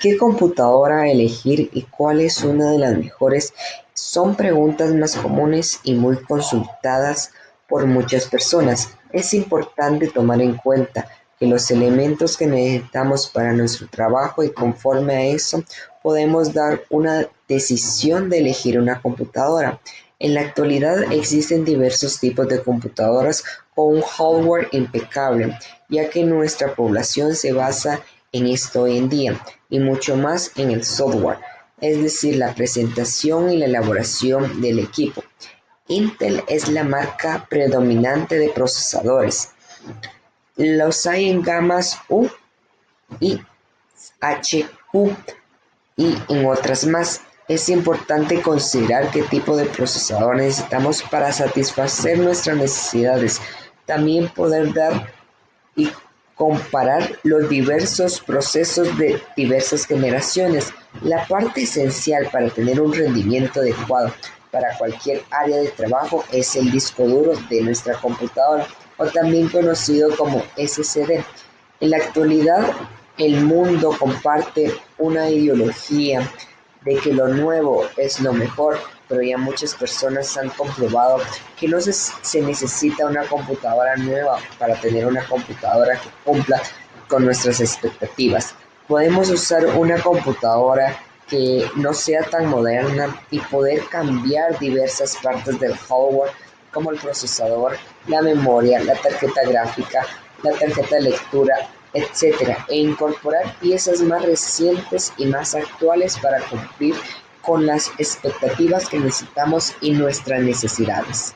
¿Qué computadora elegir y cuál es una de las mejores? Son preguntas más comunes y muy consultadas por muchas personas. Es importante tomar en cuenta que los elementos que necesitamos para nuestro trabajo y conforme a eso podemos dar una decisión de elegir una computadora. En la actualidad existen diversos tipos de computadoras con un hardware impecable, ya que nuestra población se basa en esto hoy en día y mucho más en el software, es decir, la presentación y la elaboración del equipo. Intel es la marca predominante de procesadores. Los hay en gamas U y HQ y en otras más. Es importante considerar qué tipo de procesador necesitamos para satisfacer nuestras necesidades. También poder dar y comparar los diversos procesos de diversas generaciones. La parte esencial para tener un rendimiento adecuado para cualquier área de trabajo es el disco duro de nuestra computadora o también conocido como SSD. En la actualidad el mundo comparte una ideología de que lo nuevo es lo mejor, pero ya muchas personas han comprobado que no se, se, necesita una computadora nueva para tener una computadora que cumpla con nuestras expectativas. Podemos usar una computadora que no sea tan moderna y poder cambiar diversas partes del hardware como el procesador, la memoria, la tarjeta gráfica, la tarjeta de lectura, etc. e incorporar piezas más recientes y más actuales para cumplir con las expectativas que necesitamos y nuestras necesidades.